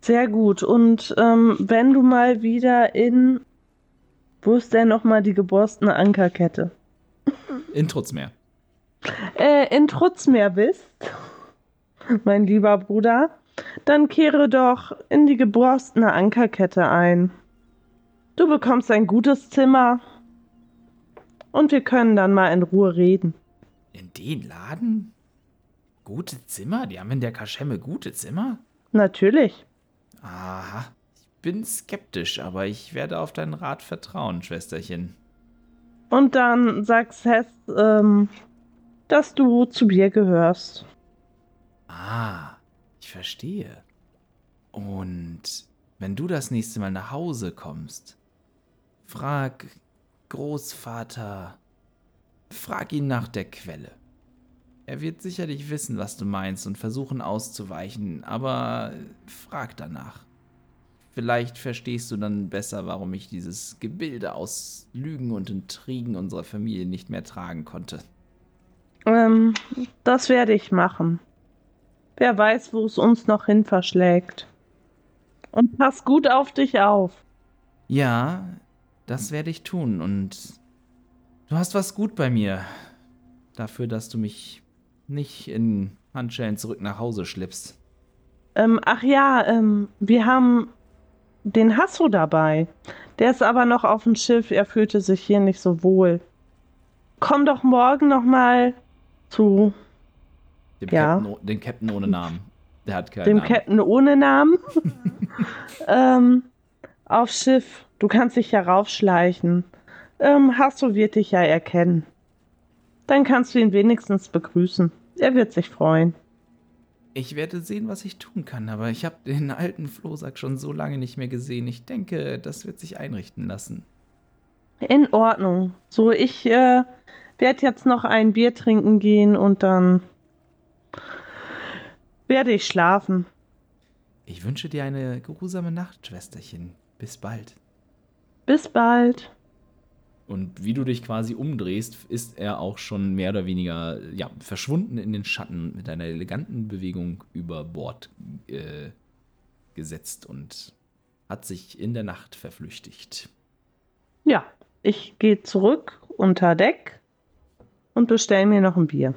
[SPEAKER 6] Sehr gut. Und ähm, wenn du mal wieder in. Wo ist denn nochmal die geborstene Ankerkette?
[SPEAKER 2] In Trutzmeer.
[SPEAKER 6] Äh, in Trutzmeer bist, mein lieber Bruder, dann kehre doch in die geborstene Ankerkette ein. Du bekommst ein gutes Zimmer und wir können dann mal in Ruhe reden.
[SPEAKER 2] In den Laden? Gute Zimmer? Die haben in der Kaschemme gute Zimmer?
[SPEAKER 6] Natürlich.
[SPEAKER 2] Aha. Ich bin skeptisch, aber ich werde auf deinen Rat vertrauen, Schwesterchen.
[SPEAKER 6] Und dann sagst Hess, ähm, dass du zu mir gehörst.
[SPEAKER 2] Ah, ich verstehe. Und wenn du das nächste Mal nach Hause kommst, frag Großvater, frag ihn nach der Quelle. Er wird sicherlich wissen, was du meinst und versuchen auszuweichen, aber frag danach. Vielleicht verstehst du dann besser, warum ich dieses Gebilde aus Lügen und Intrigen unserer Familie nicht mehr tragen konnte.
[SPEAKER 6] Ähm, das werde ich machen. Wer weiß, wo es uns noch hin verschlägt. Und pass gut auf dich auf.
[SPEAKER 2] Ja, das werde ich tun und du hast was gut bei mir. Dafür, dass du mich nicht in Handschellen zurück nach Hause schleppst.
[SPEAKER 6] Ähm, ach ja, ähm, wir haben den Hasso dabei. Der ist aber noch auf dem Schiff. Er fühlte sich hier nicht so wohl. Komm doch morgen noch mal zu
[SPEAKER 2] Dem,
[SPEAKER 6] Ja.
[SPEAKER 2] Captain, den Captain ohne Namen. Der hat keinen
[SPEAKER 6] dem
[SPEAKER 2] Namen.
[SPEAKER 6] Captain ohne Namen ähm, aufs Schiff. Du kannst dich ja raufschleichen. Ähm, Hasso wird dich ja erkennen. Dann kannst du ihn wenigstens begrüßen. Er wird sich freuen.
[SPEAKER 2] Ich werde sehen, was ich tun kann, aber ich habe den alten Flohsack schon so lange nicht mehr gesehen. Ich denke, das wird sich einrichten lassen.
[SPEAKER 6] In Ordnung. So, ich äh, werde jetzt noch ein Bier trinken gehen und dann werde ich schlafen.
[SPEAKER 2] Ich wünsche dir eine geruhsame Nacht, Schwesterchen. Bis bald.
[SPEAKER 6] Bis bald.
[SPEAKER 2] Und wie du dich quasi umdrehst, ist er auch schon mehr oder weniger ja, verschwunden in den Schatten mit einer eleganten Bewegung über Bord äh, gesetzt und hat sich in der Nacht verflüchtigt.
[SPEAKER 6] Ja, ich gehe zurück unter Deck und bestelle mir noch ein Bier.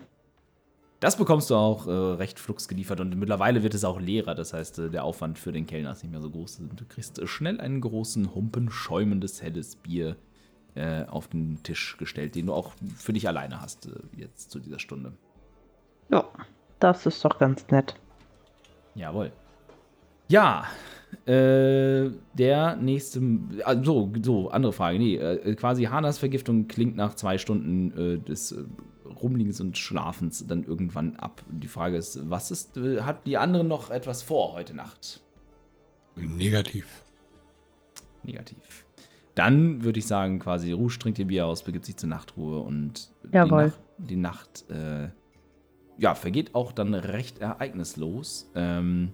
[SPEAKER 2] Das bekommst du auch äh, recht flugs geliefert und mittlerweile wird es auch leerer. Das heißt, äh, der Aufwand für den Kellner ist nicht mehr so groß. Du kriegst äh, schnell einen großen Humpen schäumendes helles Bier äh, auf den Tisch gestellt, den du auch für dich alleine hast äh, jetzt zu dieser Stunde.
[SPEAKER 6] Ja, das ist doch ganz nett.
[SPEAKER 2] Jawohl. Ja, äh, der nächste, also so, andere Frage, nee, äh, quasi Hanas Vergiftung klingt nach zwei Stunden äh, des äh, Rumliegens und Schlafens dann irgendwann ab. Die Frage ist, was ist, äh, hat die anderen noch etwas vor heute Nacht?
[SPEAKER 5] Negativ.
[SPEAKER 2] Negativ. Dann würde ich sagen, quasi Rouge trinkt ihr Bier aus, begibt sich zur Nachtruhe und
[SPEAKER 6] Jawohl.
[SPEAKER 2] die Nacht, die Nacht äh, ja, vergeht auch dann recht ereignislos. Ähm,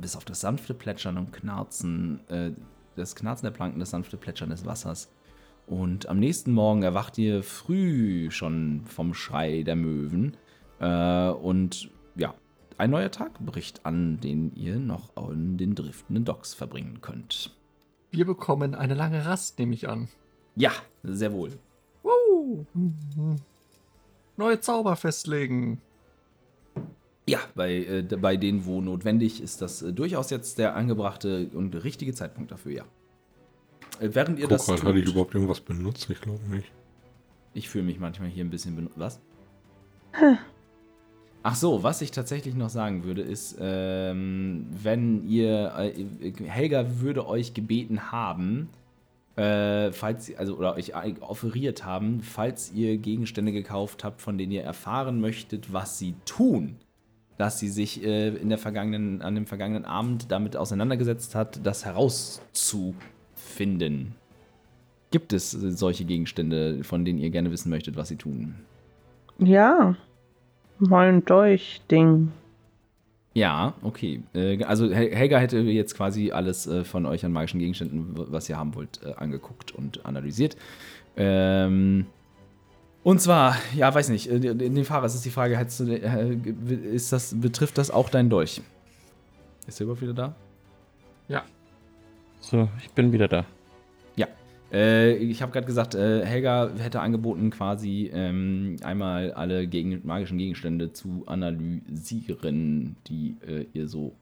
[SPEAKER 2] bis auf das sanfte Plätschern und Knarzen, äh, das Knarzen der Planken, das sanfte Plätschern des Wassers. Und am nächsten Morgen erwacht ihr früh schon vom Schrei der Möwen. Äh, und ja, ein neuer Tag bricht an, den ihr noch in den driftenden Docks verbringen könnt.
[SPEAKER 1] Wir bekommen eine lange Rast, nehme ich an.
[SPEAKER 2] Ja, sehr wohl.
[SPEAKER 1] Woo! Mhm. Neue Zauber festlegen.
[SPEAKER 2] Ja, bei, äh, bei denen, wo notwendig, ist das äh, durchaus jetzt der angebrachte und richtige Zeitpunkt dafür, ja. Äh, während ihr
[SPEAKER 5] Guck
[SPEAKER 2] das
[SPEAKER 5] mal,
[SPEAKER 2] tut,
[SPEAKER 5] hatte ich überhaupt irgendwas benutzt? Ich glaube nicht.
[SPEAKER 2] ich fühle mich manchmal hier ein bisschen benutzt. Was? Ach so, was ich tatsächlich noch sagen würde, ist, ähm, wenn ihr, äh, Helga würde euch gebeten haben, äh, falls also, oder euch offeriert haben, falls ihr Gegenstände gekauft habt, von denen ihr erfahren möchtet, was sie tun, dass sie sich äh, in der vergangenen, an dem vergangenen Abend damit auseinandergesetzt hat, das herauszufinden. Gibt es solche Gegenstände, von denen ihr gerne wissen möchtet, was sie tun?
[SPEAKER 6] Ja. Mal ein Dolch-Ding.
[SPEAKER 2] Ja, okay. Äh, Also Hel- Helga hätte jetzt quasi alles äh, von euch an magischen Gegenständen, was ihr haben wollt, äh, angeguckt und analysiert. Ähm, und zwar, ja, weiß nicht, in dem Fahrer ist die Frage, hättest du, ist das, betrifft das auch deinen Dolch? Ist der überhaupt wieder da?
[SPEAKER 4] So, ich bin wieder da.
[SPEAKER 2] Äh, ich habe gerade gesagt, äh, Helga hätte angeboten, quasi ähm, einmal alle gegen, magischen Gegenstände zu analysieren, die äh, ihr so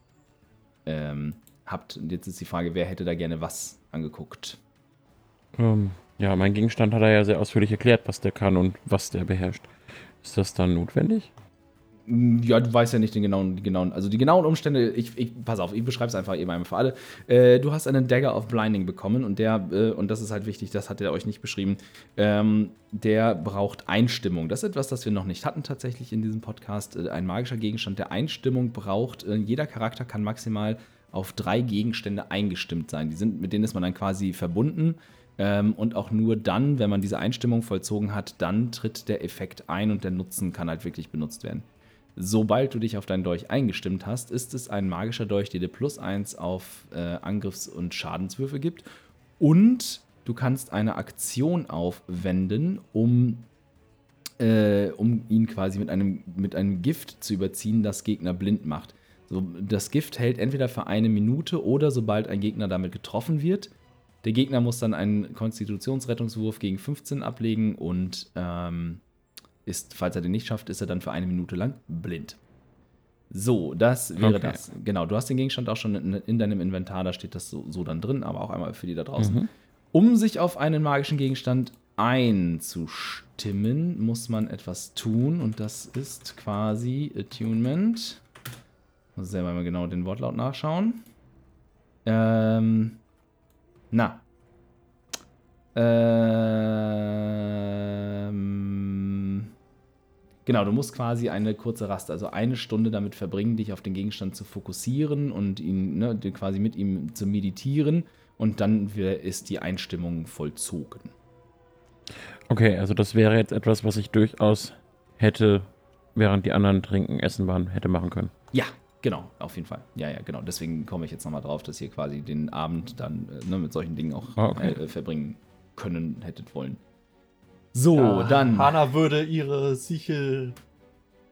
[SPEAKER 2] ähm, habt. Und jetzt ist die Frage, wer hätte da gerne was angeguckt?
[SPEAKER 4] Ähm, ja, mein Gegenstand hat er ja sehr ausführlich erklärt, was der kann und was der beherrscht. Ist das dann notwendig?
[SPEAKER 2] Ja, du weißt ja nicht den genauen, die genauen, also die genauen Umstände, ich, ich pass auf, ich beschreibe es einfach eben einmal für alle. Äh, du hast einen Dagger of Blinding bekommen und der, äh, und das ist halt wichtig, das hat er euch nicht beschrieben, ähm, der braucht Einstimmung. Das ist etwas, das wir noch nicht hatten tatsächlich in diesem Podcast. Äh, ein magischer Gegenstand, der Einstimmung braucht. Äh, jeder Charakter kann maximal auf drei Gegenstände eingestimmt sein. Die sind, mit denen ist man dann quasi verbunden. Ähm, und auch nur dann, wenn man diese Einstimmung vollzogen hat, dann tritt der Effekt ein und der Nutzen kann halt wirklich benutzt werden. Sobald du dich auf deinen Dolch eingestimmt hast, ist es ein magischer Dolch, der dir plus 1 auf äh, Angriffs- und Schadenswürfe gibt. Und du kannst eine Aktion aufwenden, um, äh, um ihn quasi mit einem, mit einem Gift zu überziehen, das Gegner blind macht. So, das Gift hält entweder für eine Minute oder sobald ein Gegner damit getroffen wird. Der Gegner muss dann einen Konstitutionsrettungswurf gegen 15 ablegen und ähm, ist, falls er den nicht schafft, ist er dann für eine Minute lang blind. So, das wäre
[SPEAKER 4] Okay.
[SPEAKER 2] das. Genau, du hast den Gegenstand auch schon in, in deinem Inventar, da steht das so, so dann drin, aber auch einmal für die da draußen.
[SPEAKER 4] Mhm.
[SPEAKER 2] Um sich auf einen magischen Gegenstand einzustimmen, muss man etwas tun und das ist quasi Attunement. Muss selber mal genau den Wortlaut nachschauen. Ähm, na. Ähm, genau, du musst quasi eine kurze Rast, also eine Stunde damit verbringen, dich auf den Gegenstand zu fokussieren und ihn ne, quasi mit ihm zu meditieren und dann ist die Einstimmung vollzogen.
[SPEAKER 4] Okay, also das wäre jetzt etwas, was ich durchaus hätte, während die anderen trinken, essen waren, hätte machen können.
[SPEAKER 2] Ja, genau, auf jeden Fall. Ja, ja, genau. Deswegen komme ich jetzt nochmal drauf, dass ihr quasi den Abend dann äh, ne, mit solchen Dingen auch
[SPEAKER 4] Ah, okay.
[SPEAKER 2] äh, verbringen können hättet wollen. So,
[SPEAKER 1] Ja,
[SPEAKER 2] dann.
[SPEAKER 1] Hana würde ihre Sichel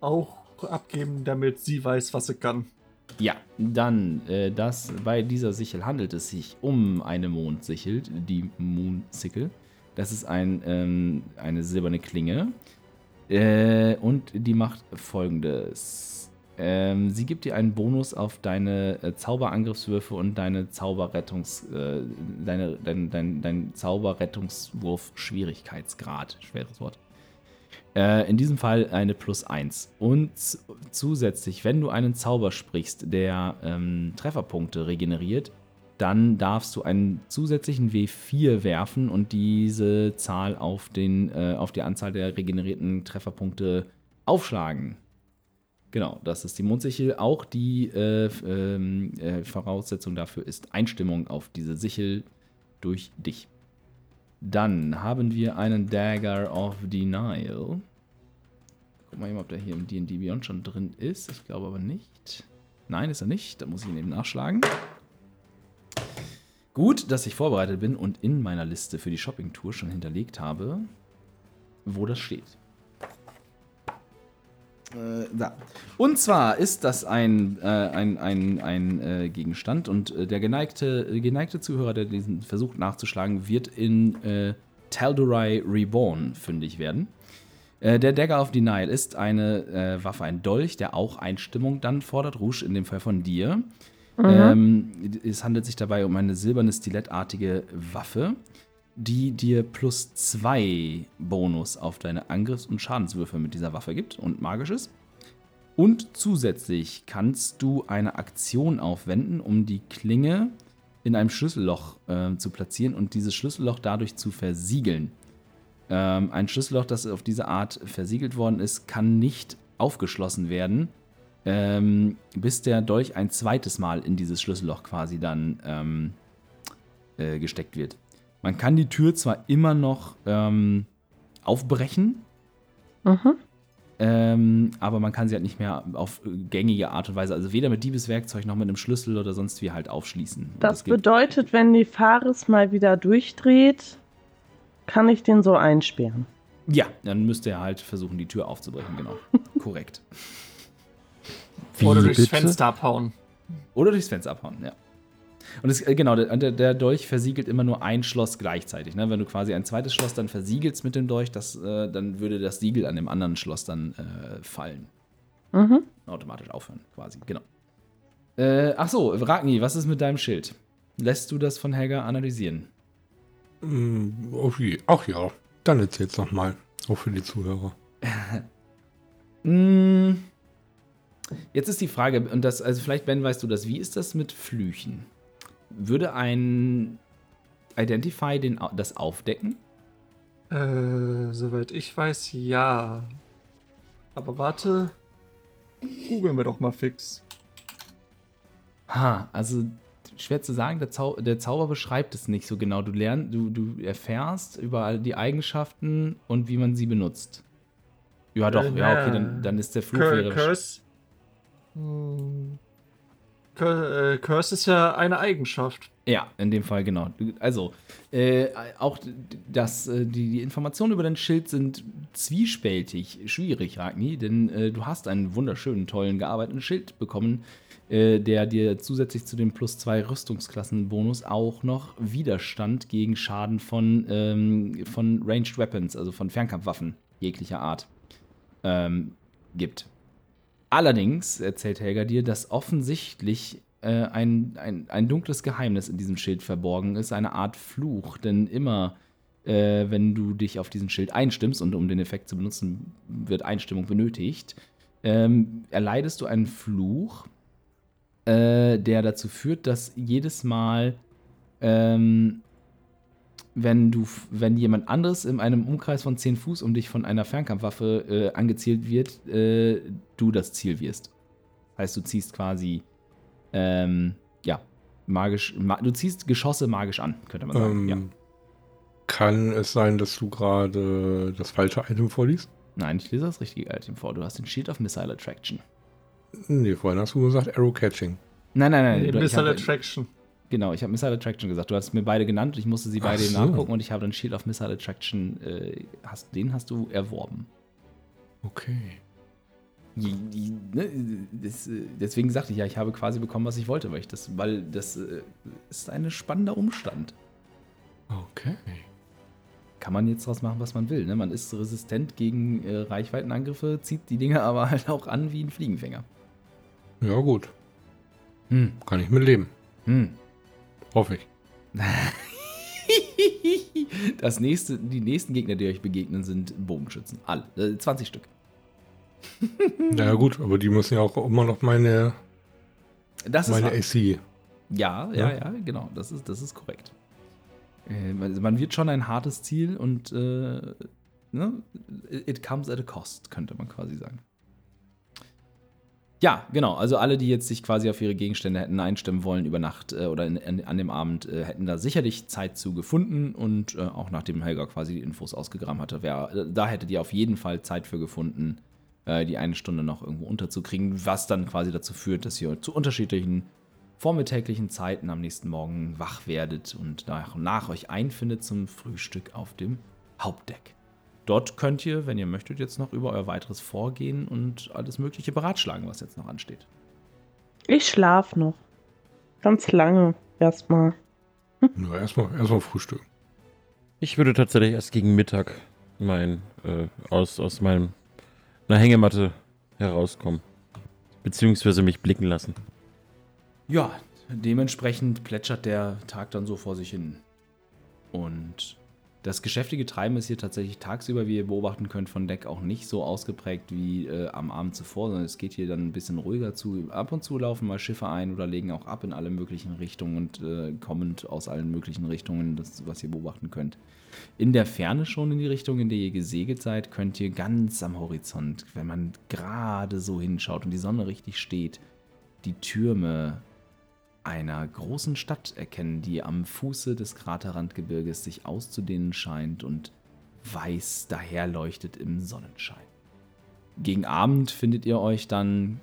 [SPEAKER 1] auch abgeben, damit sie weiß, was sie kann.
[SPEAKER 2] Ja, dann, äh, das, bei dieser Sichel handelt es sich um eine Mondsichel, die Moonsickle. Das ist ein, ähm, eine silberne Klinge. Äh, und die macht folgendes. Ähm, sie gibt dir einen Bonus auf deine äh, Zauberangriffswürfe und deine Zauberrettungs, äh, deine, dein, dein, dein Zauberrettungswurf Schwierigkeitsgrad. Schweres Wort. Äh, in diesem Fall eine plus 1. Und zusätzlich, wenn du einen Zauber sprichst, der ähm, Trefferpunkte regeneriert, dann darfst du einen zusätzlichen W4 werfen und diese Zahl auf, den, äh, auf die Anzahl der regenerierten Trefferpunkte aufschlagen. Genau, das ist die Mondsichel. Auch die äh, ähm, äh, Voraussetzung dafür ist Einstimmung auf diese Sichel durch dich. Dann haben wir einen Dagger of Denial. Guck mal ob der hier im D&D Beyond schon drin ist. Ich glaube aber nicht. Nein, ist er nicht. Da muss ich ihn eben nachschlagen. Gut, dass ich vorbereitet bin und in meiner Liste für die Shopping-Tour schon hinterlegt habe, wo das steht. Äh, da. Und zwar ist das ein, äh, ein, ein, ein äh, Gegenstand und äh, der geneigte, geneigte Zuhörer, der diesen versucht nachzuschlagen, wird in äh, Tal'Dorei Reborn fündig werden. Äh, der Dagger of Denial ist eine äh, Waffe, ein Dolch, der auch Einstimmung dann fordert. Rouge in dem Fall von dir. Ähm, es handelt sich dabei um eine silberne stilettartige Waffe, die dir plus zwei Bonus auf deine Angriffs- und Schadenswürfe mit dieser Waffe gibt und magisches. Und zusätzlich kannst du eine Aktion aufwenden, um die Klinge in einem Schlüsselloch äh, zu platzieren und dieses Schlüsselloch dadurch zu versiegeln. Ähm, ein Schlüsselloch, das auf diese Art versiegelt worden ist, kann nicht aufgeschlossen werden, ähm, bis der Dolch ein zweites Mal in dieses Schlüsselloch quasi dann ähm, äh, gesteckt wird. Man kann die Tür zwar immer noch ähm, aufbrechen,
[SPEAKER 6] Mhm.
[SPEAKER 2] ähm, aber man kann sie halt nicht mehr auf äh, gängige Art und Weise, also weder mit Diebeswerkzeug noch mit einem Schlüssel oder sonst wie halt aufschließen.
[SPEAKER 6] Das
[SPEAKER 2] geht-
[SPEAKER 6] bedeutet, wenn die Fares mal wieder durchdreht, kann ich den so einsperren.
[SPEAKER 2] Ja, dann müsste er halt versuchen, die Tür aufzubrechen, genau. Korrekt.
[SPEAKER 4] Wie
[SPEAKER 1] Oder durchs
[SPEAKER 4] bitte?
[SPEAKER 1] Fenster abhauen.
[SPEAKER 2] Oder durchs Fenster abhauen, ja. Und es, äh, genau, der, der- der Dolch versiegelt immer nur ein Schloss gleichzeitig. Ne? Wenn du quasi ein zweites Schloss dann versiegelst mit dem Dolch, das, äh, dann würde das Siegel an dem anderen Schloss dann äh, fallen.
[SPEAKER 6] Mhm.
[SPEAKER 2] Automatisch aufhören, quasi, genau. Äh, ach so, Ragni, was ist mit deinem Schild? Lässt du das von Helga analysieren?
[SPEAKER 5] Mm, Okay. Ach ja, dann erzähl's noch mal. Auch für die Zuhörer.
[SPEAKER 2] Mm, Jetzt ist die Frage, und das, also vielleicht, Ben, weißt du das, wie ist das mit Flüchen? Würde ein Identify den, das aufdecken?
[SPEAKER 1] Äh, soweit ich weiß, ja. Aber warte. Googeln wir doch mal fix.
[SPEAKER 2] Ha, also schwer zu sagen, der, Zau der Zauber beschreibt es nicht so genau. Du lernst, du, du erfährst über die Eigenschaften und wie man sie benutzt. Ja, doch,
[SPEAKER 1] Äh,
[SPEAKER 2] ja, okay, dann, dann ist der Fluch
[SPEAKER 1] Cur. Curse. Hm. Cur äh, Curse ist ja eine Eigenschaft.
[SPEAKER 2] Ja, in dem Fall genau. Also, äh, auch das, äh, die, die Informationen über dein Schild sind zwiespältig schwierig, Ragni, denn äh, du hast einen wunderschönen, tollen, gearbeiteten Schild bekommen, äh, der dir zusätzlich zu dem plus zwei Rüstungsklassenbonus auch noch Widerstand gegen Schaden von, ähm, von Ranged Weapons, also von Fernkampfwaffen jeglicher Art, ähm, gibt. Allerdings erzählt Helga dir, dass offensichtlich äh, ein, ein, ein dunkles Geheimnis in diesem Schild verborgen ist, eine Art Fluch. Denn immer, äh, wenn du dich auf diesen Schild einstimmst, und um den Effekt zu benutzen, wird Einstimmung benötigt, ähm, erleidest du einen Fluch, äh, der dazu führt, dass jedes Mal, ähm, wenn du, wenn jemand anderes in einem Umkreis von 10 Fuß um dich von einer Fernkampfwaffe äh, angezielt wird, äh, du das Ziel wirst. Heißt, du ziehst quasi, ähm, ja, magisch, ma du ziehst Geschosse magisch an, könnte man sagen.
[SPEAKER 5] Ähm,
[SPEAKER 2] ja.
[SPEAKER 5] Kann es sein, dass du gerade das falsche Item vorliest?
[SPEAKER 2] Nein, ich lese das richtige Item vor. Du hast den Shield of Missile Attraction.
[SPEAKER 5] Nee, vorhin hast du gesagt Arrow Catching.
[SPEAKER 2] Nein, nein, nein.
[SPEAKER 1] Nee, Missile
[SPEAKER 2] hab-
[SPEAKER 1] Attraction.
[SPEAKER 2] Genau, ich habe Missile Attraction gesagt. Du hast mir beide genannt und ich musste sie beide
[SPEAKER 5] so.
[SPEAKER 2] nachgucken und ich habe dann Shield of Missile Attraction, äh, hast, den hast du erworben.
[SPEAKER 5] Okay.
[SPEAKER 2] Die, die, ne, das, äh, deswegen sagte ich ja, ich habe quasi bekommen, was ich wollte, weil ich das, weil das äh, ist ein spannender Umstand.
[SPEAKER 5] Okay.
[SPEAKER 2] Kann man jetzt draus machen, was man will. Ne? Man ist resistent gegen äh, Reichweitenangriffe, zieht die Dinge aber halt auch an wie ein Fliegenfänger.
[SPEAKER 5] Ja, gut.
[SPEAKER 2] Hm.
[SPEAKER 5] Kann ich mit leben.
[SPEAKER 2] Hm.
[SPEAKER 5] Hoffe ich.
[SPEAKER 2] Das nächste, die nächsten Gegner, die euch begegnen, sind Bogenschützen. Alle. Äh, 20 Stück.
[SPEAKER 5] Ja, gut, aber die müssen ja auch immer noch meine,
[SPEAKER 2] Das ist
[SPEAKER 5] meine
[SPEAKER 2] wahr.
[SPEAKER 5] AC.
[SPEAKER 2] Ja, ja,
[SPEAKER 5] Ja?
[SPEAKER 2] ja, genau. Das ist, das ist korrekt. Äh, man wird schon ein hartes Ziel und äh, ne, it comes at a cost, könnte man quasi sagen. Ja, genau. Also alle, die jetzt sich quasi auf ihre Gegenstände hätten einstimmen wollen über Nacht äh, oder in, in, an dem Abend, äh, hätten da sicherlich Zeit zu gefunden und äh, auch nachdem Helga quasi die Infos ausgegraben hatte, wär, äh, da hättet ihr auf jeden Fall Zeit für gefunden, äh, die eine Stunde noch irgendwo unterzukriegen, was dann quasi dazu führt, dass ihr zu unterschiedlichen vormittäglichen Zeiten am nächsten Morgen wach werdet und nach nach euch einfindet zum Frühstück auf dem Hauptdeck. Dort könnt ihr, wenn ihr möchtet, jetzt noch über euer weiteres Vorgehen und alles Mögliche beratschlagen, was jetzt noch ansteht.
[SPEAKER 6] Ich schlaf noch. Ganz lange erstmal.
[SPEAKER 5] Nur erstmal erstmal Frühstück.
[SPEAKER 4] Ich würde tatsächlich erst gegen Mittag mein, äh, aus, aus meinem, einer Hängematte herauskommen. Beziehungsweise mich blicken lassen.
[SPEAKER 2] Ja, dementsprechend plätschert der Tag dann so vor sich hin. Und das geschäftige Treiben ist hier tatsächlich tagsüber, wie ihr beobachten könnt, von Deck auch nicht so ausgeprägt wie äh, am Abend zuvor, sondern es geht hier dann ein bisschen ruhiger zu. Ab und zu laufen mal Schiffe ein oder legen auch ab in alle möglichen Richtungen und äh, kommend aus allen möglichen Richtungen, das, was ihr beobachten könnt. In der Ferne schon in die Richtung, in der ihr gesegelt seid, könnt ihr ganz am Horizont, wenn man gerade so hinschaut und die Sonne richtig steht, die Türme einer großen Stadt erkennen, die am Fuße des Kraterrandgebirges sich auszudehnen scheint und weiß daherleuchtet im Sonnenschein. Gegen Abend findet ihr euch dann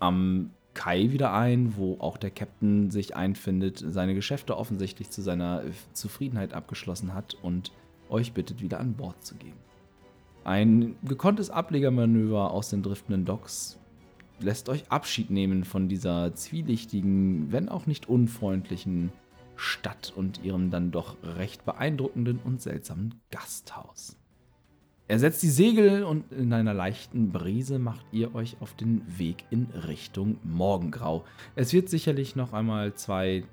[SPEAKER 2] am Kai wieder ein, wo auch der Captain sich einfindet, seine Geschäfte offensichtlich zu seiner Zufriedenheit abgeschlossen hat und euch bittet, wieder an Bord zu gehen. Ein gekonntes Ablegermanöver aus den driftenden Docks lässt euch Abschied nehmen von dieser zwielichtigen, wenn auch nicht unfreundlichen Stadt und ihrem dann doch recht beeindruckenden und seltsamen Gasthaus. Er setzt die Segel und in einer leichten Brise macht ihr euch auf den Weg in Richtung Morgengrau. Es wird sicherlich noch einmal zwei,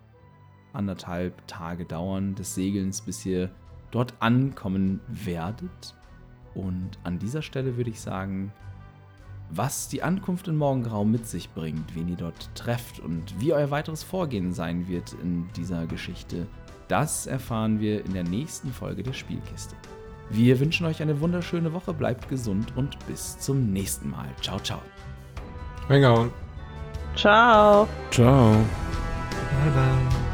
[SPEAKER 2] anderthalb Tage dauern des Segelns, bis ihr dort ankommen werdet. Und an dieser Stelle würde ich sagen, was die Ankunft in Morgengrau mit sich bringt, wen ihr dort trefft und wie euer weiteres Vorgehen sein wird in dieser Geschichte, das erfahren wir in der nächsten Folge der Spielkiste. Wir wünschen euch eine wunderschöne Woche, bleibt gesund und bis zum nächsten Mal. Ciao, ciao.
[SPEAKER 5] Reingehauen.
[SPEAKER 6] Ciao.
[SPEAKER 4] Ciao.
[SPEAKER 1] Bye, bye.